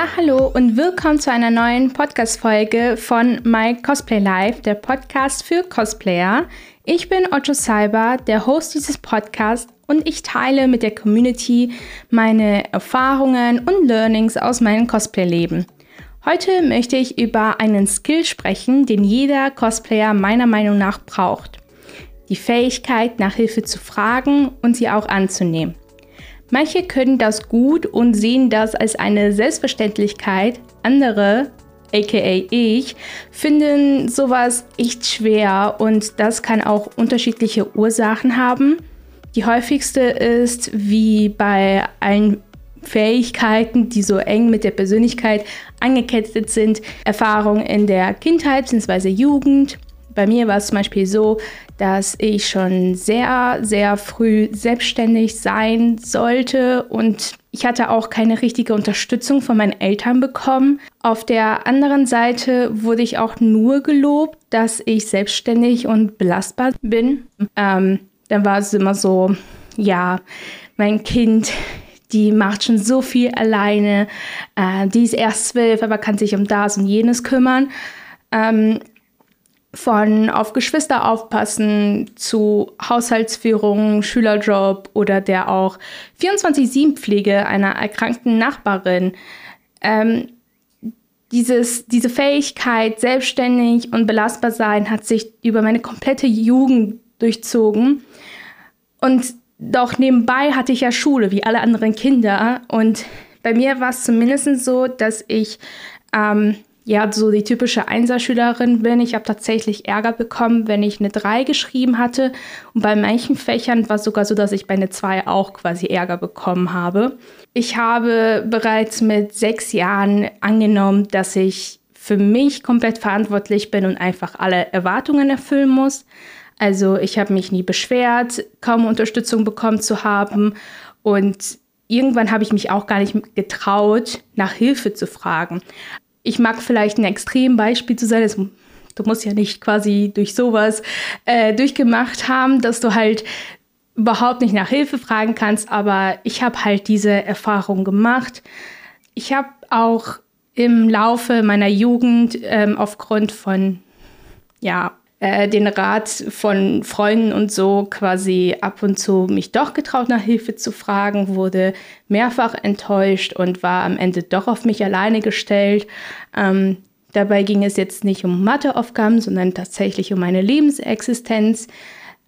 Ja, hallo und willkommen zu einer neuen Podcast-Folge von My Cosplay Live, der Podcast für Cosplayer. Ich bin Otto Cyber, der Host dieses Podcasts und ich teile mit der Community meine Erfahrungen und Learnings aus meinem Cosplay-Leben. Heute möchte ich über einen Skill sprechen, den jeder Cosplayer meiner Meinung nach braucht. Die Fähigkeit, nach Hilfe zu fragen und sie auch anzunehmen. Manche können das gut und sehen das als eine Selbstverständlichkeit. Andere, aka ich, finden sowas echt schwer und das kann auch unterschiedliche Ursachen haben. Die häufigste ist, wie bei allen Fähigkeiten, die so eng mit der Persönlichkeit angekettet sind, Erfahrung in der Kindheit bzw. Jugend. Bei mir war es zum Beispiel so, dass ich schon sehr, sehr früh selbstständig sein sollte und ich hatte auch keine richtige Unterstützung von meinen Eltern bekommen. Auf der anderen Seite wurde ich auch nur gelobt, dass ich selbstständig und belastbar bin. Ähm, dann war es immer so, ja, mein Kind, die macht schon so viel alleine, äh, die ist erst zwölf, aber kann sich um das und jenes kümmern. Ähm, von auf Geschwister aufpassen zu Haushaltsführung, Schülerjob oder der auch 24-7-Pflege einer erkrankten Nachbarin. Ähm, dieses, diese Fähigkeit, selbstständig und belastbar sein, hat sich über meine komplette Jugend durchzogen. Und doch nebenbei hatte ich ja Schule, wie alle anderen Kinder. Und bei mir war es zumindest so, dass ich ähm, ja so die typische Einserschülerin bin. Ich habe tatsächlich Ärger bekommen, wenn ich eine 3 geschrieben hatte. Und bei manchen Fächern war es sogar so, dass ich bei einer 2 auch quasi Ärger bekommen habe. Ich habe bereits mit sechs Jahren angenommen, dass ich für mich komplett verantwortlich bin und einfach alle Erwartungen erfüllen muss. Also ich habe mich nie beschwert, kaum Unterstützung bekommen zu haben und irgendwann habe ich mich auch gar nicht getraut, nach Hilfe zu fragen ich mag vielleicht ein Extrembeispiel zu sein. Das, du musst ja nicht quasi durch sowas äh, durchgemacht haben, dass du halt überhaupt nicht nach Hilfe fragen kannst, aber ich habe halt diese Erfahrung gemacht. Ich habe auch im Laufe meiner Jugend ähm, aufgrund von ja, äh, den Rat von Freunden und so quasi ab und zu mich doch getraut, nach Hilfe zu fragen, wurde mehrfach enttäuscht und war am Ende doch auf mich alleine gestellt. Ähm, dabei ging es jetzt nicht um Matheaufgaben, sondern tatsächlich um meine Lebensexistenz.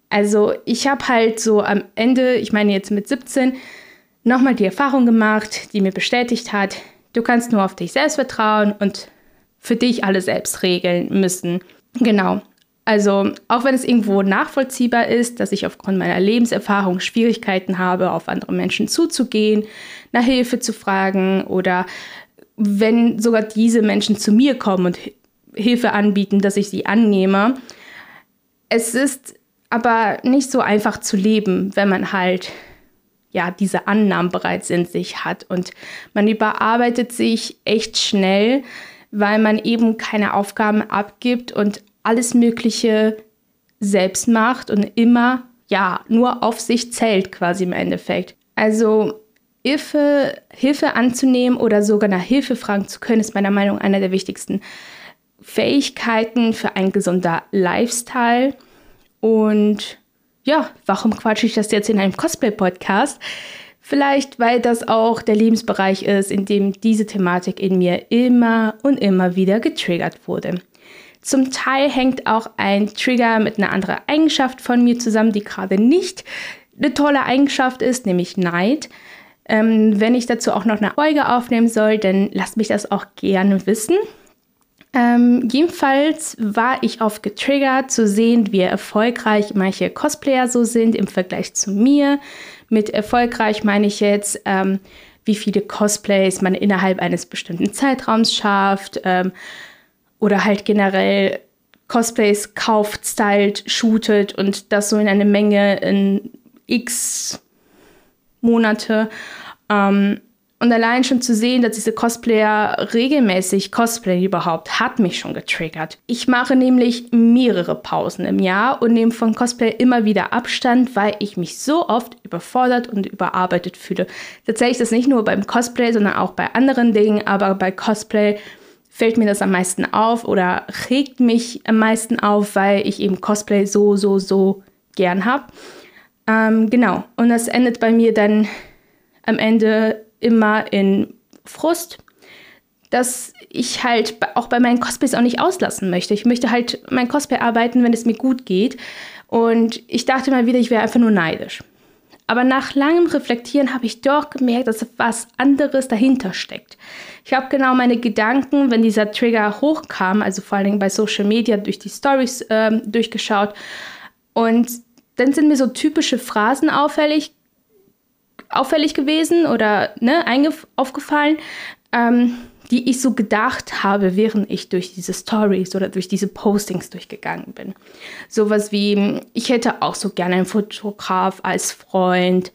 Also ich habe halt so am Ende, ich meine jetzt mit 17, nochmal die Erfahrung gemacht, die mir bestätigt hat, du kannst nur auf dich selbst vertrauen und für dich alle selbst regeln müssen. Genau. Also auch wenn es irgendwo nachvollziehbar ist, dass ich aufgrund meiner Lebenserfahrung Schwierigkeiten habe, auf andere Menschen zuzugehen, nach Hilfe zu fragen oder wenn sogar diese Menschen zu mir kommen und Hilfe anbieten, dass ich sie annehme. Es ist aber nicht so einfach zu leben, wenn man halt ja diese Annahmen bereits in sich hat und man überarbeitet sich echt schnell, weil man eben keine Aufgaben abgibt und alles Mögliche selbst macht und immer, ja, nur auf sich zählt quasi im Endeffekt. Also Hilfe, Hilfe anzunehmen oder sogar nach Hilfe fragen zu können, ist meiner Meinung nach einer der wichtigsten Fähigkeiten für einen gesunden Lifestyle. Und ja, warum quatsche ich das jetzt in einem Cosplay-Podcast? Vielleicht, weil das auch der Lebensbereich ist, in dem diese Thematik in mir immer und immer wieder getriggert wurde. Zum Teil hängt auch ein Trigger mit einer anderen Eigenschaft von mir zusammen, die gerade nicht eine tolle Eigenschaft ist, nämlich Neid. Ähm, wenn ich dazu auch noch eine Folge aufnehmen soll, dann lasst mich das auch gerne wissen. Ähm, jedenfalls war ich oft getriggert zu sehen, wie erfolgreich manche Cosplayer so sind im Vergleich zu mir. Mit erfolgreich meine ich jetzt, ähm, wie viele Cosplays man innerhalb eines bestimmten Zeitraums schafft, ähm, oder halt generell Cosplays kauft, stylt, shootet und das so in eine Menge in x Monate. Ähm, Und allein schon zu sehen, dass diese Cosplayer regelmäßig Cosplay überhaupt, hat mich schon getriggert. Ich mache nämlich mehrere Pausen im Jahr und nehme von Cosplay immer wieder Abstand, weil ich mich so oft überfordert und überarbeitet fühle. Tatsächlich ist das nicht nur beim Cosplay, sondern auch bei anderen Dingen, aber bei Cosplay fällt mir das am meisten auf oder regt mich am meisten auf, weil ich eben Cosplay so, so, so gern habe. Ähm, genau, und das endet bei mir dann am Ende immer in Frust, dass ich halt auch bei meinen Cosplays auch nicht auslassen möchte. Ich möchte halt mein Cosplay arbeiten, wenn es mir gut geht. Und ich dachte mal wieder, ich wäre einfach nur neidisch. Aber nach langem Reflektieren habe ich doch gemerkt, dass was anderes dahinter steckt. Ich habe genau meine Gedanken, wenn dieser Trigger hochkam, also vor allem bei Social Media durch die Stories ähm, durchgeschaut. Und dann sind mir so typische Phrasen auffällig auffällig gewesen oder ne, aufgefallen, ähm, die ich so gedacht habe, während ich durch diese Stories oder durch diese Postings durchgegangen bin. Sowas wie, ich hätte auch so gerne einen Fotograf als Freund.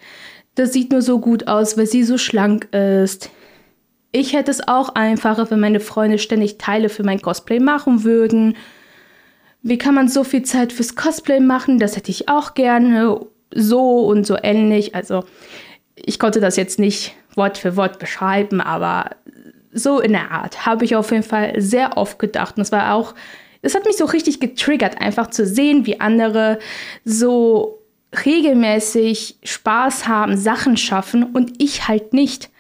Das sieht nur so gut aus, weil sie so schlank ist. Ich hätte es auch einfacher, wenn meine Freunde ständig Teile für mein Cosplay machen würden. Wie kann man so viel Zeit fürs Cosplay machen? Das hätte ich auch gerne. So und so ähnlich. Also ich konnte das jetzt nicht Wort für Wort beschreiben, aber so in der Art habe ich auf jeden Fall sehr oft gedacht. Und es war auch, es hat mich so richtig getriggert, einfach zu sehen, wie andere so regelmäßig Spaß haben, Sachen schaffen und ich halt nicht.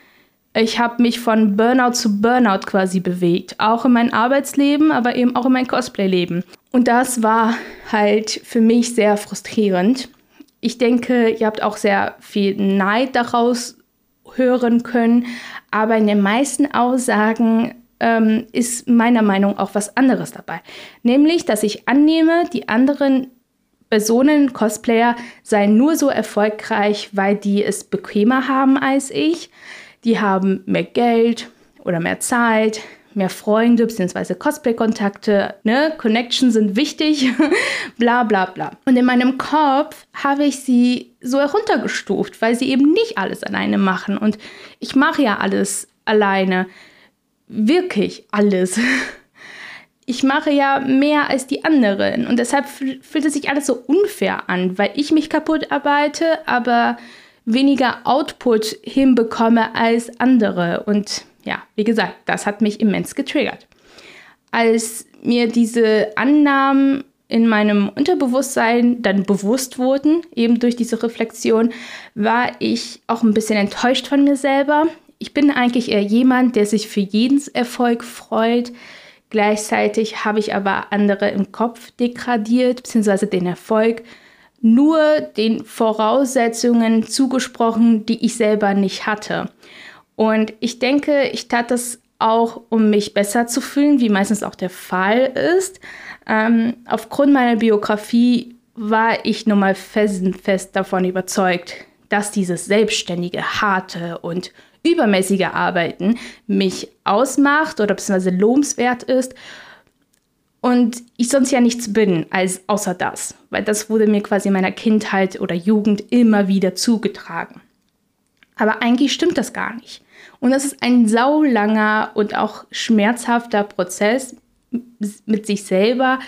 Ich habe mich von Burnout zu Burnout quasi bewegt, auch in meinem Arbeitsleben, aber eben auch in meinem Cosplay-Leben. Und das war halt für mich sehr frustrierend ich denke, ihr habt auch sehr viel Neid daraus hören können, aber in den meisten Aussagen ähm, ist meiner Meinung nach auch was anderes dabei. Nämlich, dass ich annehme, die anderen Personen, Cosplayer, seien nur so erfolgreich, weil die es bequemer haben als ich. Die haben mehr Geld oder mehr Zeit, mehr Freunde bzw. Cosplay-Kontakte, ne? Connections sind wichtig, bla bla bla. Und in meinem Kopf habe ich sie so heruntergestuft, weil sie eben nicht alles alleine machen. Und ich mache ja alles alleine. Wirklich alles. Ich mache ja mehr als die anderen und deshalb fühlt es sich alles so unfair an, weil ich mich kaputt arbeite, aber weniger Output hinbekomme als andere. Und ja, wie gesagt, das hat mich immens getriggert. Als mir diese Annahmen in meinem Unterbewusstsein dann bewusst wurden, eben durch diese Reflexion, war ich auch ein bisschen enttäuscht von mir selber. Ich bin eigentlich eher jemand, der sich für jeden Erfolg freut. Gleichzeitig habe ich aber andere im Kopf degradiert, beziehungsweise den Erfolg nur den Voraussetzungen zugesprochen, die ich selber nicht hatte. Und ich denke, ich tat das auch, um mich besser zu fühlen, wie meistens auch der Fall ist. Ähm, aufgrund meiner Biografie war ich nun mal felsenfest davon überzeugt, dass dieses selbstständige, harte und übermäßige Arbeiten mich ausmacht oder beziehungsweise lobenswert ist und ich sonst ja nichts bin als außer das, weil das wurde mir quasi in meiner Kindheit oder Jugend immer wieder zugetragen. Aber eigentlich stimmt das gar nicht. Und das ist ein saulanger und auch schmerzhafter Prozess mit sich selber,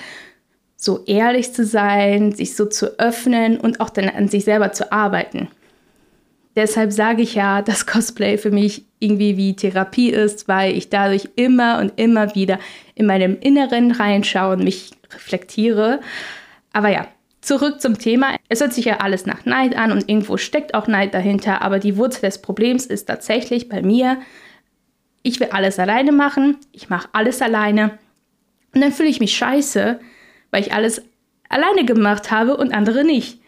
so ehrlich zu sein, sich so zu öffnen und auch dann an sich selber zu arbeiten. Deshalb sage ich ja, dass Cosplay für mich irgendwie wie Therapie ist, weil ich dadurch immer und immer wieder in meinem Inneren reinschaue und mich reflektiere. Aber ja, Zurück zum Thema. Es hört sich ja alles nach Neid an und irgendwo steckt auch Neid dahinter, aber die Wurzel des Problems ist tatsächlich bei mir, ich will alles alleine machen, ich mache alles alleine und dann fühle ich mich scheiße, weil ich alles alleine gemacht habe und andere nicht.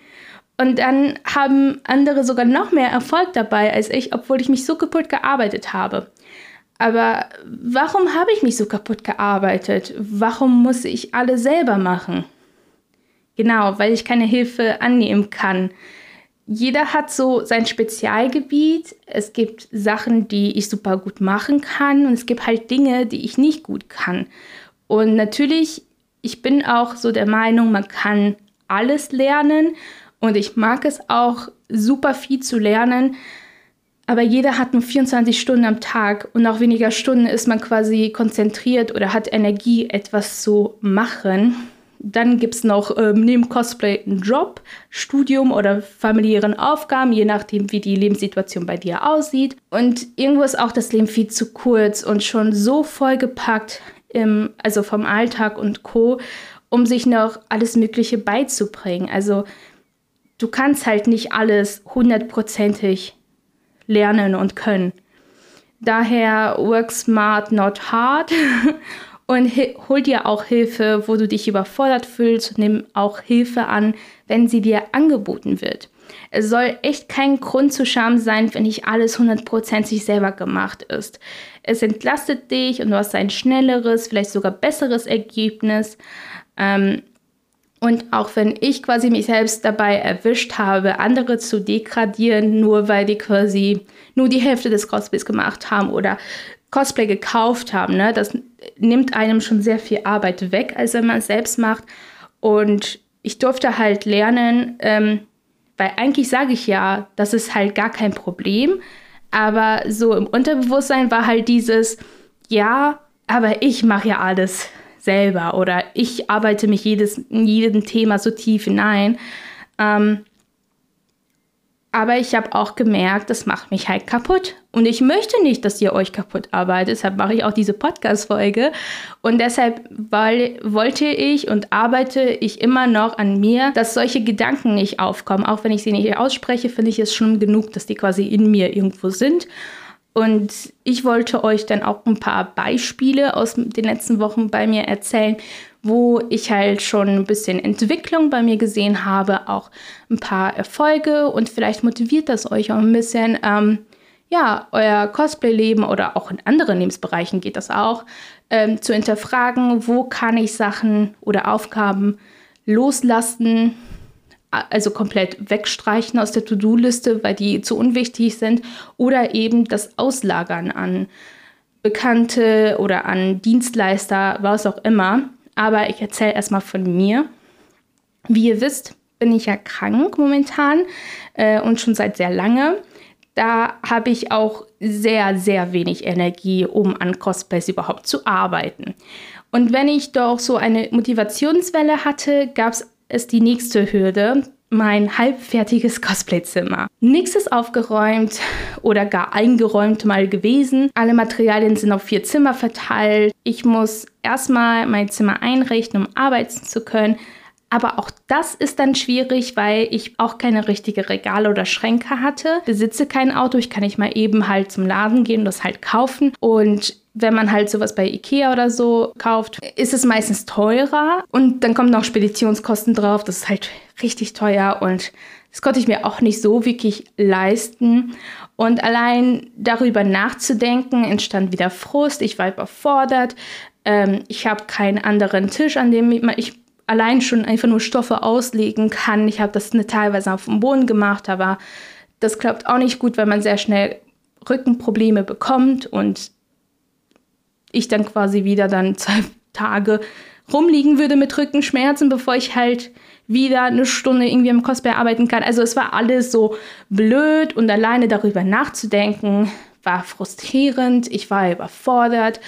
Und dann haben andere sogar noch mehr Erfolg dabei als ich, obwohl ich mich so kaputt gearbeitet habe. Aber warum habe ich mich so kaputt gearbeitet? Warum muss ich alles selber machen? Genau, weil ich keine Hilfe annehmen kann. Jeder hat so sein Spezialgebiet. Es gibt Sachen, die ich super gut machen kann und es gibt halt Dinge, die ich nicht gut kann. Und natürlich, ich bin auch so der Meinung, man kann alles lernen und ich mag es auch super viel zu lernen. aber jeder hat nur 24 Stunden am Tag und nach weniger Stunden ist man quasi konzentriert oder hat Energie, etwas zu machen. Dann gibt es noch ähm, neben Cosplay einen Job, Studium oder familiären Aufgaben, je nachdem, wie die Lebenssituation bei dir aussieht. Und irgendwo ist auch das Leben viel zu kurz und schon so vollgepackt, im, also vom Alltag und Co., um sich noch alles Mögliche beizubringen. Also du kannst halt nicht alles hundertprozentig lernen und können. Daher work smart, not hard. und hol dir auch Hilfe, wo du dich überfordert fühlst. Nimm auch Hilfe an, wenn sie dir angeboten wird. Es soll echt kein Grund zu Scham sein, wenn nicht alles hundertprozentig selber gemacht ist. Es entlastet dich und du hast ein schnelleres, vielleicht sogar besseres Ergebnis. Ähm, und auch wenn ich quasi mich selbst dabei erwischt habe, andere zu degradieren, nur weil die quasi nur die Hälfte des Cosplays gemacht haben oder Cosplay gekauft haben, ne, das nimmt einem schon sehr viel Arbeit weg, als wenn man es selbst macht. Und ich durfte halt lernen, ähm, weil eigentlich sage ich ja, das ist halt gar kein Problem. Aber so im Unterbewusstsein war halt dieses, ja, aber ich mache ja alles selber oder ich arbeite mich jedes, in jedem Thema so tief hinein. Ähm, aber ich habe auch gemerkt, das macht mich halt kaputt. Und ich möchte nicht, dass ihr euch kaputt arbeitet. Deshalb mache ich auch diese Podcast-Folge. Und deshalb weil, wollte ich und arbeite ich immer noch an mir, dass solche Gedanken nicht aufkommen. Auch wenn ich sie nicht ausspreche, finde ich es schon genug, dass die quasi in mir irgendwo sind. Und ich wollte euch dann auch ein paar Beispiele aus den letzten Wochen bei mir erzählen, wo ich halt schon ein bisschen Entwicklung bei mir gesehen habe, auch ein paar Erfolge. Und vielleicht motiviert das euch auch ein bisschen, ähm, ja, euer Cosplay-Leben oder auch in anderen Lebensbereichen geht das auch, ähm, zu hinterfragen, wo kann ich Sachen oder Aufgaben loslassen, also komplett wegstreichen aus der To-Do-Liste, weil die zu unwichtig sind, oder eben das Auslagern an Bekannte oder an Dienstleister, was auch immer. Aber ich erzähle erstmal von mir. Wie ihr wisst, bin ich ja krank momentan äh, und schon seit sehr lange. Da habe ich auch sehr, sehr wenig Energie, um an Cosplays überhaupt zu arbeiten. Und wenn ich doch so eine Motivationswelle hatte, gab es ist die nächste Hürde, mein halbfertiges Cosplayzimmer. Nichts ist aufgeräumt oder gar eingeräumt mal gewesen. Alle Materialien sind auf vier Zimmer verteilt. Ich muss erstmal mein Zimmer einrichten, um arbeiten zu können. Aber auch das ist dann schwierig, weil ich auch keine richtige Regale oder Schränke hatte. Besitze kein Auto, ich kann nicht mal eben halt zum Laden gehen und das halt kaufen. Und wenn man halt sowas bei Ikea oder so kauft, ist es meistens teurer. Und dann kommen noch Speditionskosten drauf. Das ist halt richtig teuer und das konnte ich mir auch nicht so wirklich leisten. Und allein darüber nachzudenken, entstand wieder Frust. Ich war überfordert. Ähm, ich habe keinen anderen Tisch, an dem ich allein schon einfach nur Stoffe auslegen kann. Ich habe das teilweise auf dem Boden gemacht, aber das klappt auch nicht gut, weil man sehr schnell Rückenprobleme bekommt und ich dann quasi wieder dann zwei Tage rumliegen würde mit Rückenschmerzen, bevor ich halt wieder eine Stunde irgendwie im Cosplay arbeiten kann. Also es war alles so blöd und alleine darüber nachzudenken war frustrierend. Ich war überfordert.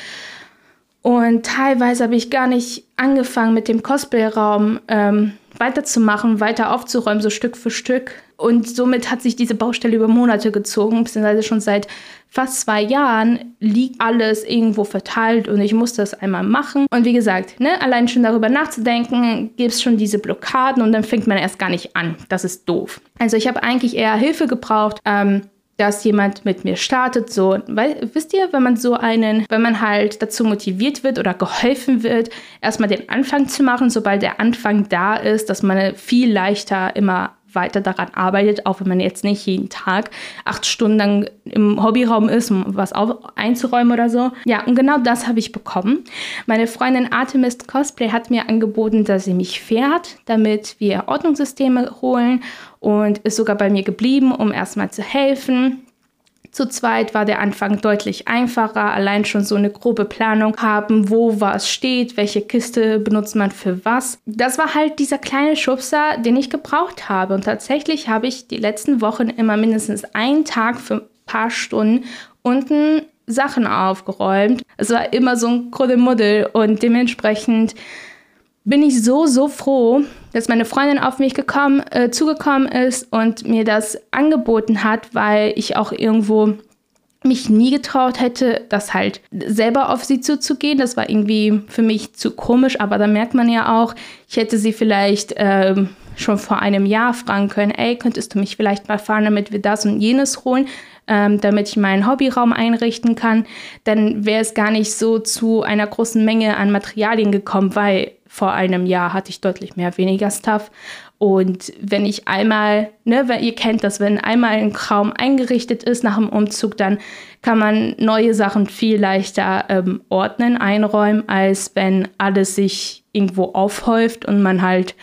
Und teilweise habe ich gar nicht angefangen, mit dem Cosplay-Raum ähm, weiterzumachen, weiter aufzuräumen, so Stück für Stück. Und somit hat sich diese Baustelle über Monate gezogen, beziehungsweise schon seit fast zwei Jahren liegt alles irgendwo verteilt und ich muss das einmal machen. Und wie gesagt, ne, allein schon darüber nachzudenken, gibt es schon diese Blockaden und dann fängt man erst gar nicht an. Das ist doof. Also ich habe eigentlich eher Hilfe gebraucht. Ähm, dass jemand mit mir startet, so, weil, wisst ihr, wenn man so einen, wenn man halt dazu motiviert wird oder geholfen wird, erstmal den Anfang zu machen, sobald der Anfang da ist, dass man viel leichter immer weiter daran arbeitet, auch wenn man jetzt nicht jeden Tag acht Stunden im Hobbyraum ist, um was einzuräumen oder so. Ja, und genau das habe ich bekommen. Meine Freundin Artemis Cosplay hat mir angeboten, dass sie mich fährt, damit wir Ordnungssysteme holen und ist sogar bei mir geblieben, um erstmal zu helfen. Zu zweit war der Anfang deutlich einfacher, allein schon so eine grobe Planung haben, wo was steht, welche Kiste benutzt man für was. Das war halt dieser kleine Schubser, den ich gebraucht habe. Und tatsächlich habe ich die letzten Wochen immer mindestens einen Tag für paar Stunden unten Sachen aufgeräumt. Es war immer so ein Kuddelmuddel und dementsprechend bin ich so, so froh, dass meine Freundin auf mich gekommen, äh, zugekommen ist und mir das angeboten hat, weil ich auch irgendwo mich nie getraut hätte, das halt selber auf sie zuzugehen. Das war irgendwie für mich zu komisch, aber da merkt man ja auch, ich hätte sie vielleicht ähm, schon vor einem Jahr fragen können, ey, könntest du mich vielleicht mal fahren, damit wir das und jenes holen, ähm, damit ich meinen Hobbyraum einrichten kann, dann wäre es gar nicht so zu einer großen Menge an Materialien gekommen, weil vor einem Jahr hatte ich deutlich mehr weniger Stuff. Und wenn ich einmal, ne, ihr kennt das, wenn einmal ein Raum eingerichtet ist nach dem Umzug, dann kann man neue Sachen viel leichter ähm, ordnen, einräumen, als wenn alles sich irgendwo aufhäuft und man halt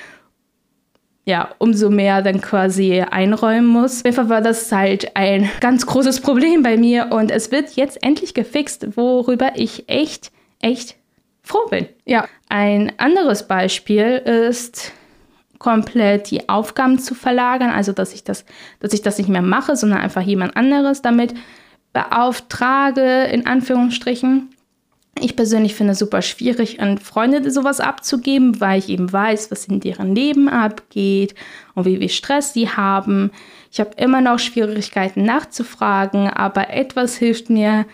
ja, umso mehr dann quasi einräumen muss. Auf jeden Fall war das halt ein ganz großes Problem bei mir und es wird jetzt endlich gefixt, worüber ich echt, echt froh bin. Ja, ein anderes Beispiel ist komplett die Aufgaben zu verlagern, also dass ich das, dass ich das nicht mehr mache, sondern einfach jemand anderes damit beauftrage, in Anführungsstrichen. Ich persönlich finde es super schwierig, an Freunde sowas abzugeben, weil ich eben weiß, was in deren Leben abgeht und wie viel Stress sie haben. Ich habe immer noch Schwierigkeiten nachzufragen, aber etwas hilft mir,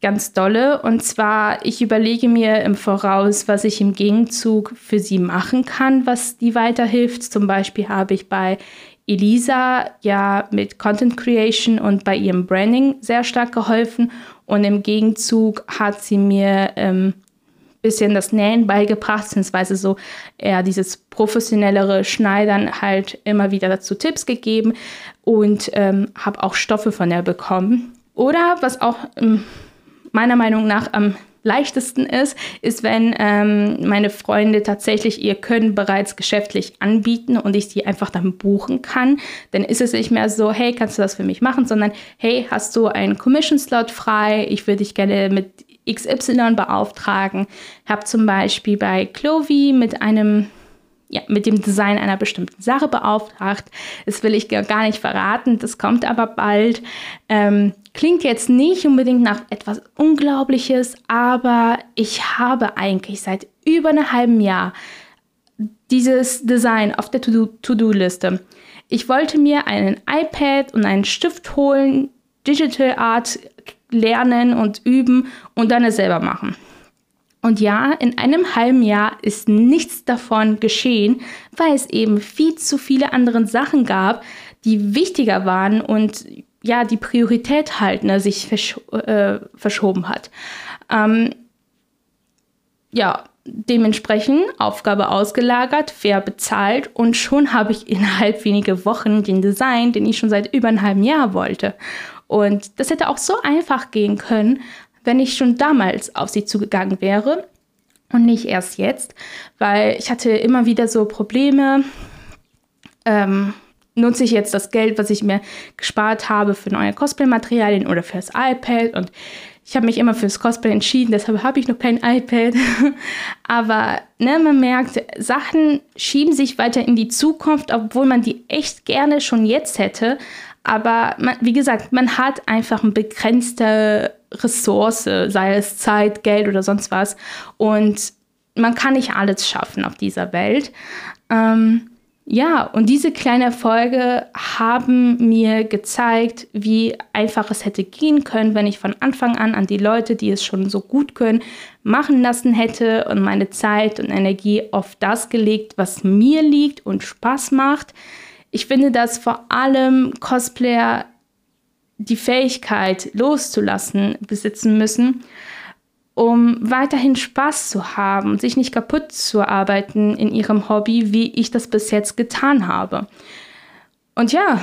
ganz dolle. Und zwar, ich überlege mir im Voraus, was ich im Gegenzug für sie machen kann, was die weiterhilft. Zum Beispiel habe ich bei Elisa ja mit Content Creation und bei ihrem Branding sehr stark geholfen. Und im Gegenzug hat sie mir ähm, bisschen das Nähen beigebracht, beziehungsweise so eher dieses professionellere Schneidern halt immer wieder dazu Tipps gegeben und ähm, habe auch Stoffe von ihr bekommen. Oder was auch ähm, meiner Meinung nach am leichtesten ist, ist, wenn ähm, meine Freunde tatsächlich ihr Können bereits geschäftlich anbieten und ich sie einfach dann buchen kann. Dann ist es nicht mehr so, hey, kannst du das für mich machen, sondern hey, hast du einen Commission-Slot frei? Ich würde dich gerne mit XY beauftragen. Ich habe zum Beispiel bei Clovey mit einem ja, mit dem Design einer bestimmten Sache beauftragt. Das will ich gar nicht verraten, das kommt aber bald. Ähm, Klingt jetzt nicht unbedingt nach etwas Unglaubliches, aber ich habe eigentlich seit über einem halben Jahr dieses Design auf der To-Do-Liste. Ich wollte mir einen iPad und einen Stift holen, Digital Art lernen und üben und dann es selber machen. Und ja, in einem halben Jahr ist nichts davon geschehen, weil es eben viel zu viele andere Sachen gab, die wichtiger waren und ja, die Priorität halt ne, sich versch äh, verschoben hat. Ähm, ja, dementsprechend Aufgabe ausgelagert, fair bezahlt und schon habe ich innerhalb weniger Wochen den Design, den ich schon seit über einem halben Jahr wollte. Und das hätte auch so einfach gehen können, wenn ich schon damals auf sie zugegangen wäre und nicht erst jetzt, weil ich hatte immer wieder so Probleme. Ähm, nutze ich jetzt das Geld, was ich mir gespart habe für neue Cosplay-Materialien oder fürs iPad und ich habe mich immer fürs Cosplay entschieden, deshalb habe ich noch kein iPad. Aber ne, man merkt, Sachen schieben sich weiter in die Zukunft, obwohl man die echt gerne schon jetzt hätte. Aber man, wie gesagt, man hat einfach eine begrenzte Ressource, sei es Zeit, Geld oder sonst was. Und man kann nicht alles schaffen auf dieser Welt. Ähm, ja, und diese kleinen Erfolge haben mir gezeigt, wie einfach es hätte gehen können, wenn ich von Anfang an an die Leute, die es schon so gut können, machen lassen hätte und meine Zeit und Energie auf das gelegt, was mir liegt und Spaß macht. Ich finde, dass vor allem Cosplayer die Fähigkeit loszulassen besitzen müssen um weiterhin Spaß zu haben, sich nicht kaputt zu arbeiten in ihrem Hobby, wie ich das bis jetzt getan habe. Und ja,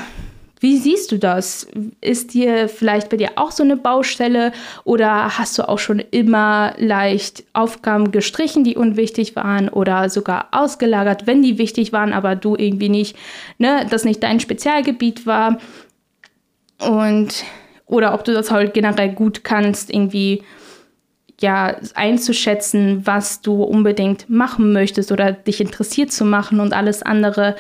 wie siehst du das? Ist dir vielleicht bei dir auch so eine Baustelle oder hast du auch schon immer leicht Aufgaben gestrichen, die unwichtig waren oder sogar ausgelagert, wenn die wichtig waren, aber du irgendwie nicht, ne, das nicht dein Spezialgebiet war? Und oder ob du das halt generell gut kannst, irgendwie ja einzuschätzen, was du unbedingt machen möchtest oder dich interessiert zu machen und alles andere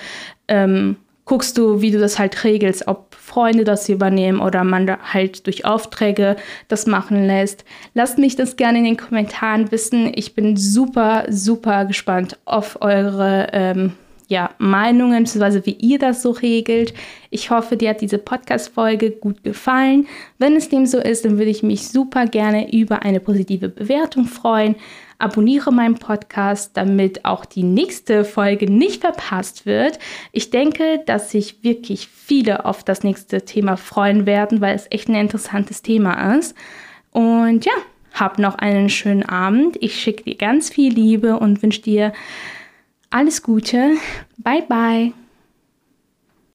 ähm, guckst du, wie du das halt regelst, ob Freunde das übernehmen oder man halt durch Aufträge das machen lässt. Lasst mich das gerne in den Kommentaren wissen. Ich bin super, super gespannt auf eure ähm, ja, Meinungen, beziehungsweise wie ihr das so regelt. Ich hoffe, dir hat diese Podcast-Folge gut gefallen. Wenn es dem so ist, dann würde ich mich super gerne über eine positive Bewertung freuen. Abonniere meinen Podcast, damit auch die nächste Folge nicht verpasst wird. Ich denke, dass sich wirklich viele auf das nächste Thema freuen werden, weil es echt ein interessantes Thema ist. Und ja, hab noch einen schönen Abend. Ich schicke dir ganz viel Liebe und wünsche dir alles Gute. Bye bye.